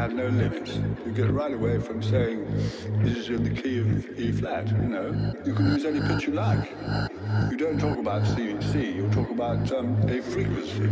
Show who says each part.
Speaker 1: Have no limits. You get right away from saying this is in the key of E flat, you know. You can use any pitch you like. You don't talk about C C, you talk about um, a frequency.